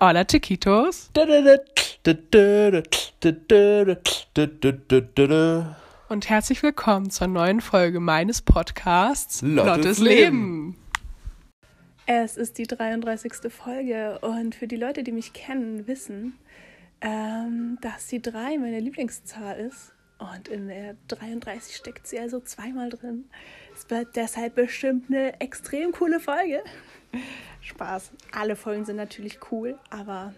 Hola chiquitos. Und herzlich willkommen zur neuen Folge meines Podcasts Lottes Lottes Leben. Leben. Es ist die 33. Folge und für die Leute, die mich kennen, wissen, ähm, dass die 3 meine Lieblingszahl ist. Und in der 33 steckt sie also zweimal drin. Es wird deshalb bestimmt eine extrem coole Folge. Spaß. Alle Folgen sind natürlich cool, aber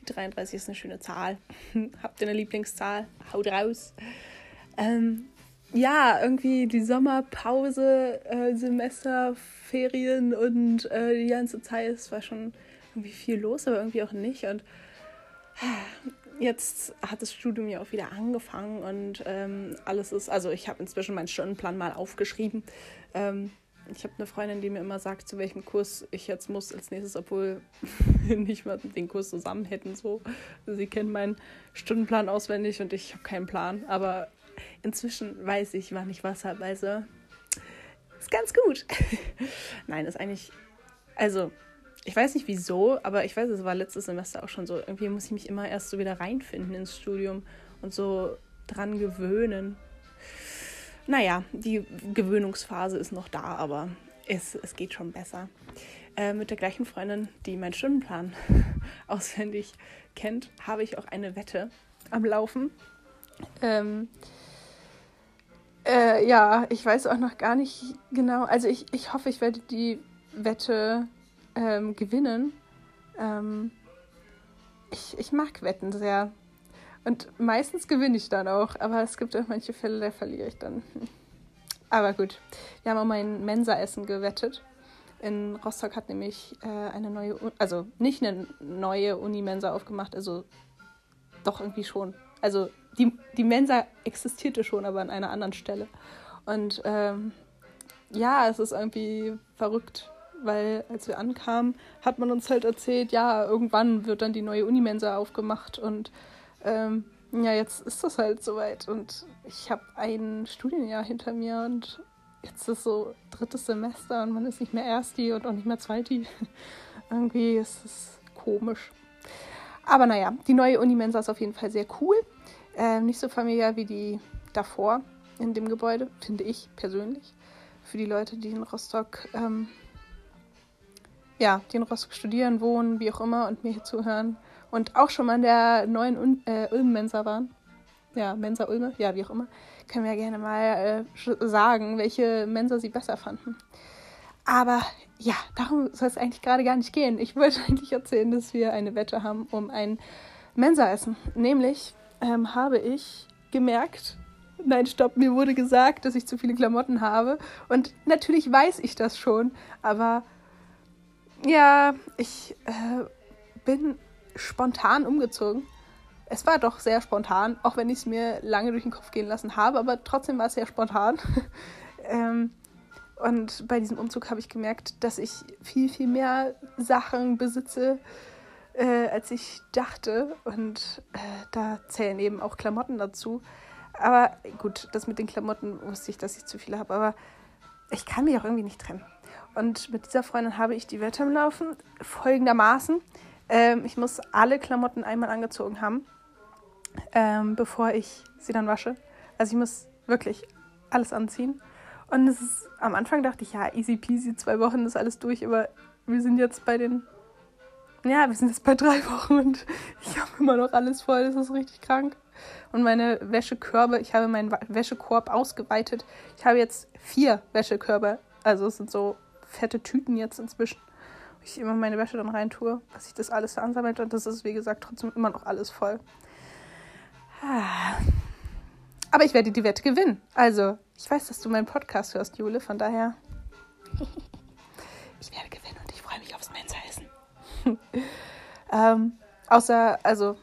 die 33 ist eine schöne Zahl. Habt ihr eine Lieblingszahl? Haut raus. Ähm, ja, irgendwie die Sommerpause, äh, Semesterferien und äh, die ganze Zeit, es war schon irgendwie viel los, aber irgendwie auch nicht. Und jetzt hat das Studium ja auch wieder angefangen und ähm, alles ist, also ich habe inzwischen meinen Stundenplan mal aufgeschrieben. Ähm, ich habe eine Freundin, die mir immer sagt, zu welchem Kurs ich jetzt muss als nächstes, obwohl wir nicht mal den Kurs zusammen hätten. So. Sie kennt meinen Stundenplan auswendig und ich habe keinen Plan. Aber inzwischen weiß ich, wann ich was habe. Also ist ganz gut. Nein, ist eigentlich, also ich weiß nicht wieso, aber ich weiß, es war letztes Semester auch schon so. Irgendwie muss ich mich immer erst so wieder reinfinden ins Studium und so dran gewöhnen. Naja, die Gewöhnungsphase ist noch da, aber es, es geht schon besser. Äh, mit der gleichen Freundin, die meinen Stundenplan auswendig kennt, habe ich auch eine Wette am Laufen. Ähm, äh, ja, ich weiß auch noch gar nicht genau. Also ich, ich hoffe, ich werde die Wette ähm, gewinnen. Ähm, ich, ich mag Wetten sehr. Und meistens gewinne ich dann auch, aber es gibt auch manche Fälle, da verliere ich dann. Aber gut, wir haben um ein Mensa-Essen gewettet. In Rostock hat nämlich äh, eine neue, also nicht eine neue Unimensa aufgemacht, also doch irgendwie schon. Also die, die Mensa existierte schon, aber an einer anderen Stelle. Und ähm, ja, es ist irgendwie verrückt, weil als wir ankamen, hat man uns halt erzählt, ja, irgendwann wird dann die neue Unimensa aufgemacht und ähm, ja, jetzt ist das halt soweit und ich habe ein Studienjahr hinter mir und jetzt ist so drittes Semester und man ist nicht mehr Ersti und auch nicht mehr Zweiti. Irgendwie ist es komisch. Aber naja, die neue Unimensa ist auf jeden Fall sehr cool. Ähm, nicht so familiär wie die davor in dem Gebäude, finde ich persönlich. Für die Leute, die in Rostock, ähm, ja, die in Rostock studieren, wohnen, wie auch immer und mir hier zuhören und auch schon mal in der neuen äh, Ulm-Mensa waren. Ja, Mensa Ulme, ja, wie auch immer. Können wir gerne mal äh, sagen, welche Mensa sie besser fanden. Aber ja, darum soll es eigentlich gerade gar nicht gehen. Ich wollte eigentlich erzählen, dass wir eine Wette haben um ein Mensa-Essen. Nämlich ähm, habe ich gemerkt, nein, stopp, mir wurde gesagt, dass ich zu viele Klamotten habe. Und natürlich weiß ich das schon, aber ja, ich äh, bin spontan umgezogen. Es war doch sehr spontan, auch wenn ich es mir lange durch den Kopf gehen lassen habe, aber trotzdem war es sehr spontan. ähm, und bei diesem Umzug habe ich gemerkt, dass ich viel, viel mehr Sachen besitze, äh, als ich dachte. Und äh, da zählen eben auch Klamotten dazu. Aber gut, das mit den Klamotten wusste ich, dass ich zu viele habe. Aber ich kann mich auch irgendwie nicht trennen. Und mit dieser Freundin habe ich die Wette am Laufen. Folgendermaßen. Ähm, ich muss alle Klamotten einmal angezogen haben, ähm, bevor ich sie dann wasche. Also ich muss wirklich alles anziehen. Und es ist, am Anfang dachte ich, ja, easy peasy, zwei Wochen ist alles durch, aber wir sind jetzt bei den, ja, wir sind jetzt bei drei Wochen und ich habe immer noch alles voll, das ist richtig krank. Und meine Wäschekörbe, ich habe meinen Wäschekorb ausgeweitet. Ich habe jetzt vier Wäschekörbe, also es sind so fette Tüten jetzt inzwischen ich immer meine Wäsche dann rein tue, dass sich das alles so ansammelt und das ist, wie gesagt, trotzdem immer noch alles voll. Aber ich werde die Wette gewinnen. Also, ich weiß, dass du meinen Podcast hörst, Jule, von daher. ich werde gewinnen und ich freue mich aufs Mensa-Essen. ähm, außer, also,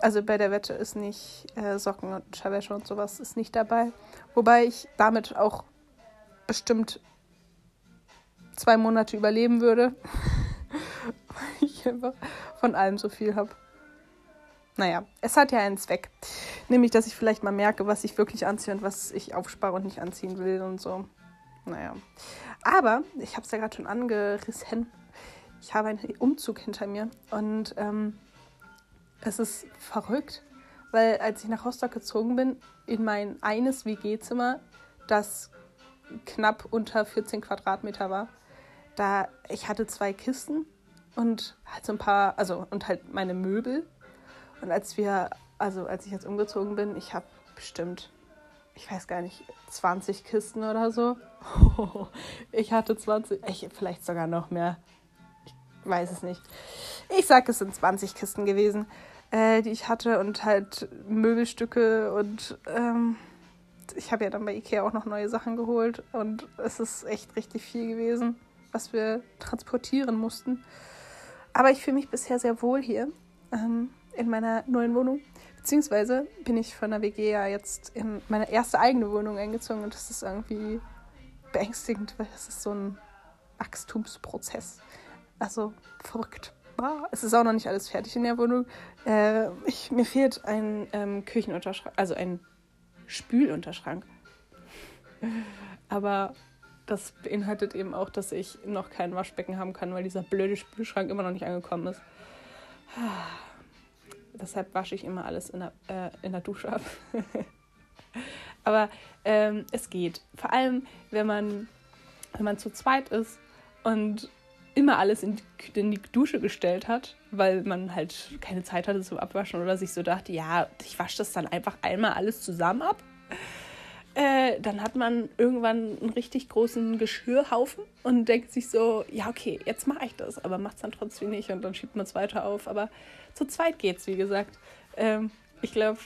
also bei der Wette ist nicht äh, Socken und Unterwäsche und sowas ist nicht dabei. Wobei ich damit auch bestimmt zwei Monate überleben würde. Weil ich einfach von allem so viel habe. Naja, es hat ja einen Zweck. Nämlich, dass ich vielleicht mal merke, was ich wirklich anziehe und was ich aufspare und nicht anziehen will und so. naja. Aber ich habe es ja gerade schon angerissen. Ich habe einen Umzug hinter mir und ähm, es ist verrückt, weil als ich nach Rostock gezogen bin, in mein eines WG-Zimmer, das knapp unter 14 Quadratmeter war, da ich hatte zwei Kisten und halt so ein paar, also und halt meine Möbel. Und als wir, also als ich jetzt umgezogen bin, ich habe bestimmt, ich weiß gar nicht, 20 Kisten oder so. ich hatte 20, ich, vielleicht sogar noch mehr. Ich weiß es nicht. Ich sag, es sind 20 Kisten gewesen, äh, die ich hatte und halt Möbelstücke und ähm, ich habe ja dann bei Ikea auch noch neue Sachen geholt und es ist echt richtig viel gewesen, was wir transportieren mussten. Aber ich fühle mich bisher sehr wohl hier ähm, in meiner neuen Wohnung. Beziehungsweise bin ich von der WG ja jetzt in meine erste eigene Wohnung eingezogen und das ist irgendwie beängstigend, weil es ist so ein Wachstumsprozess. Also verrückt. Es ist auch noch nicht alles fertig in der Wohnung. Äh, ich, mir fehlt ein ähm, Küchenunterschrank, also ein Spülunterschrank. Aber das beinhaltet eben auch, dass ich noch kein Waschbecken haben kann, weil dieser blöde Spülschrank immer noch nicht angekommen ist. Deshalb wasche ich immer alles in der, äh, in der Dusche ab. Aber ähm, es geht. Vor allem, wenn man, wenn man zu zweit ist und immer alles in die, in die Dusche gestellt hat, weil man halt keine Zeit hatte zum Abwaschen oder sich so dachte, ja, ich wasche das dann einfach einmal alles zusammen ab. Äh, dann hat man irgendwann einen richtig großen Geschirrhaufen und denkt sich so, ja, okay, jetzt mache ich das, aber macht es dann trotzdem nicht und dann schiebt man es weiter auf. Aber zu zweit geht's, wie gesagt. Ähm, ich glaube,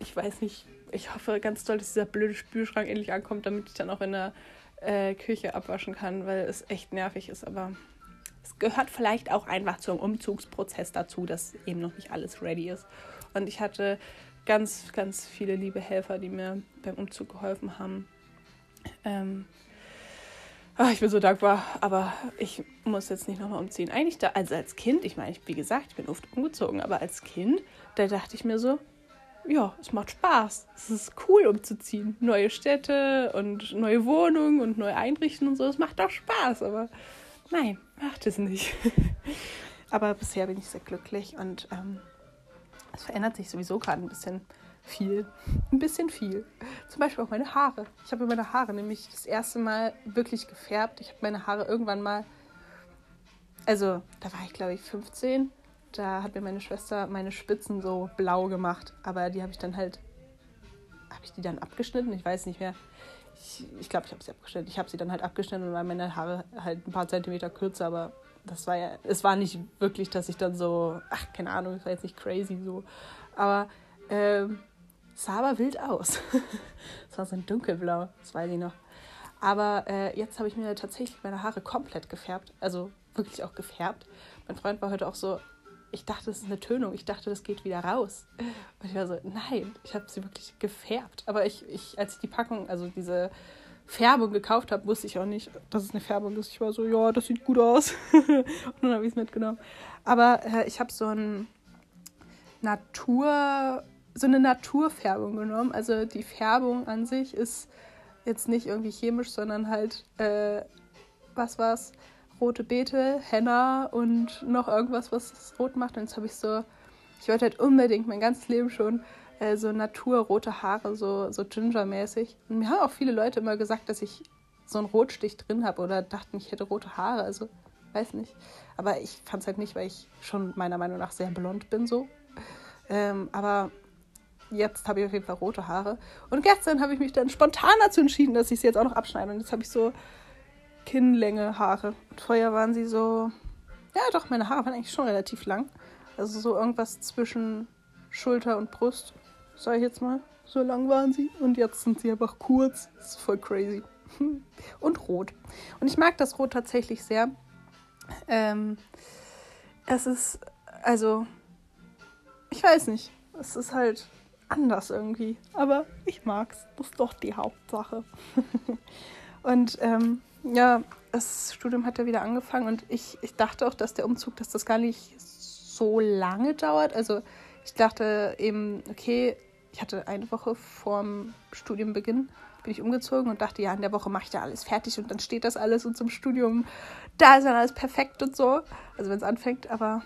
ich weiß nicht, ich hoffe ganz doll, dass dieser blöde Spülschrank endlich ankommt, damit ich dann auch in der äh, Küche abwaschen kann, weil es echt nervig ist. Aber es gehört vielleicht auch einfach zum Umzugsprozess dazu, dass eben noch nicht alles ready ist. Und ich hatte ganz, ganz viele liebe Helfer, die mir beim Umzug geholfen haben. Ähm, ach, ich bin so dankbar, aber ich muss jetzt nicht nochmal umziehen. Eigentlich da, also als Kind, ich meine, wie gesagt, ich bin oft umgezogen, aber als Kind, da dachte ich mir so, ja, es macht Spaß. Es ist cool umzuziehen. Neue Städte und neue Wohnungen und neue Einrichtungen und so. Es macht auch Spaß, aber nein, macht es nicht. aber bisher bin ich sehr glücklich und ähm, es verändert sich sowieso gerade ein bisschen viel. Ein bisschen viel. Zum Beispiel auch meine Haare. Ich habe meine Haare nämlich das erste Mal wirklich gefärbt. Ich habe meine Haare irgendwann mal, also da war ich glaube ich 15. Da hat mir meine Schwester meine Spitzen so blau gemacht. Aber die habe ich dann halt, habe ich die dann abgeschnitten? Ich weiß nicht mehr. Ich glaube, ich, glaub, ich habe sie abgeschnitten. Ich habe sie dann halt abgeschnitten und waren meine Haare halt ein paar Zentimeter kürzer, aber das war ja, es war nicht wirklich, dass ich dann so, ach, keine Ahnung, es war jetzt nicht crazy so. Aber ähm, sah aber wild aus. Es war so ein dunkelblau, das weiß ich noch. Aber äh, jetzt habe ich mir tatsächlich meine Haare komplett gefärbt. Also wirklich auch gefärbt. Mein Freund war heute auch so, ich dachte, das ist eine Tönung. Ich dachte, das geht wieder raus. Und ich war so, nein, ich habe sie wirklich gefärbt. Aber ich, ich, als ich die Packung, also diese Färbung gekauft habe, wusste ich auch nicht, dass es eine Färbung ist. Ich war so, ja, das sieht gut aus. und dann habe ich es mitgenommen. Aber äh, ich habe so ein Natur, so eine Naturfärbung genommen. Also die Färbung an sich ist jetzt nicht irgendwie chemisch, sondern halt, äh, was war's? Rote Beete, Henna und noch irgendwas, was es rot macht. Und jetzt habe ich so, ich wollte halt unbedingt mein ganzes Leben schon äh, so naturrote Haare, so, so Ginger-mäßig. Und mir haben auch viele Leute immer gesagt, dass ich so einen Rotstich drin habe oder dachten, ich hätte rote Haare. Also, weiß nicht. Aber ich fand es halt nicht, weil ich schon meiner Meinung nach sehr blond bin, so. Ähm, aber jetzt habe ich auf jeden Fall rote Haare. Und gestern habe ich mich dann spontan dazu entschieden, dass ich sie jetzt auch noch abschneide. Und jetzt habe ich so Kinnlänge Haare. Und vorher waren sie so. Ja, doch, meine Haare waren eigentlich schon relativ lang. Also so irgendwas zwischen Schulter und Brust sag ich jetzt mal. So lang waren sie und jetzt sind sie einfach kurz. Das ist voll crazy. Und rot. Und ich mag das Rot tatsächlich sehr. Ähm, es ist, also, ich weiß nicht. Es ist halt anders irgendwie. Aber ich mag's. Das ist doch die Hauptsache. und ähm, ja, das Studium hat ja wieder angefangen und ich, ich dachte auch, dass der Umzug, dass das gar nicht so lange dauert. Also ich dachte eben, okay, ich hatte eine Woche vorm Studienbeginn, bin ich umgezogen und dachte, ja, in der Woche mache ich da alles fertig und dann steht das alles und zum Studium, da ist dann alles perfekt und so. Also wenn es anfängt, aber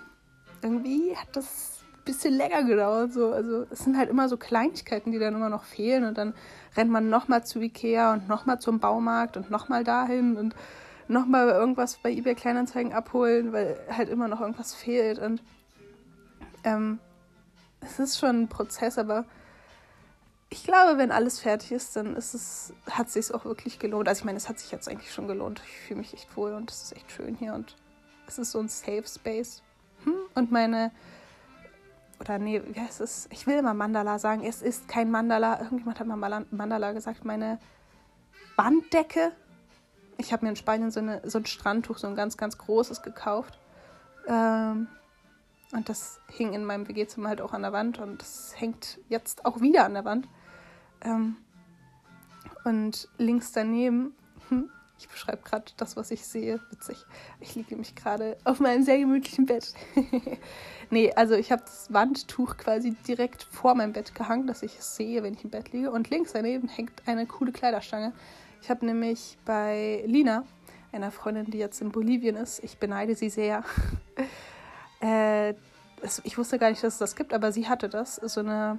irgendwie hat das ein bisschen länger gedauert. So. Also es sind halt immer so Kleinigkeiten, die dann immer noch fehlen und dann rennt man nochmal zu Ikea und nochmal zum Baumarkt und nochmal dahin und nochmal irgendwas bei eBay Kleinanzeigen abholen, weil halt immer noch irgendwas fehlt und ähm, es ist schon ein Prozess, aber ich glaube, wenn alles fertig ist, dann ist es, hat es sich auch wirklich gelohnt. Also ich meine, es hat sich jetzt eigentlich schon gelohnt. Ich fühle mich echt wohl und es ist echt schön hier und es ist so ein Safe Space. Hm? Und meine, oder nee, wie heißt es? Ich will immer Mandala sagen. Es ist kein Mandala. Irgendjemand hat mal Mandala gesagt. Meine Wanddecke. Ich habe mir in Spanien so, eine, so ein Strandtuch, so ein ganz, ganz großes gekauft. Ähm, und das hing in meinem WG-Zimmer halt auch an der Wand und das hängt jetzt auch wieder an der Wand. Ähm, und links daneben, hm, ich beschreibe gerade das, was ich sehe, witzig. Ich liege nämlich gerade auf meinem sehr gemütlichen Bett. nee, also ich habe das Wandtuch quasi direkt vor meinem Bett gehangen, dass ich es sehe, wenn ich im Bett liege. Und links daneben hängt eine coole Kleiderstange. Ich habe nämlich bei Lina, einer Freundin, die jetzt in Bolivien ist, ich beneide sie sehr, äh, ich wusste gar nicht, dass es das gibt, aber sie hatte das, so eine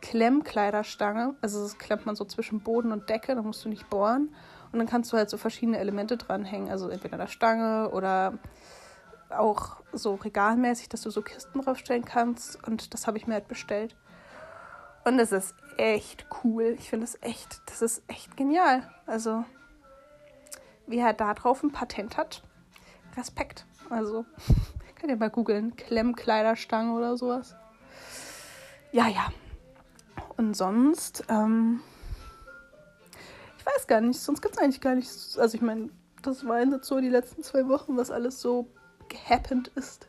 Klemmkleiderstange. Also das klemmt man so zwischen Boden und Decke, da musst du nicht bohren. Und dann kannst du halt so verschiedene Elemente dranhängen. Also entweder eine Stange oder auch so regalmäßig, dass du so Kisten draufstellen kannst. Und das habe ich mir halt bestellt. Und das ist echt cool. Ich finde das echt, das ist echt genial. Also, wer da drauf ein Patent hat, Respekt. Also, könnt ihr mal googeln. Klemmkleiderstange oder sowas. Ja, ja. Und sonst, ähm, ich weiß gar nicht, sonst gibt es eigentlich gar nichts. Also ich meine, das waren jetzt so die letzten zwei Wochen, was alles so gehappened ist.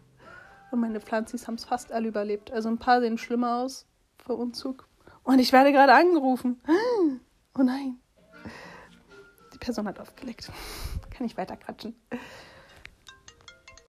Und meine Pflanzis haben es fast alle überlebt. Also ein paar sehen schlimmer aus vor Umzug. Und ich werde gerade angerufen. Oh nein. Die Person hat aufgelegt. Kann ich weiter quatschen.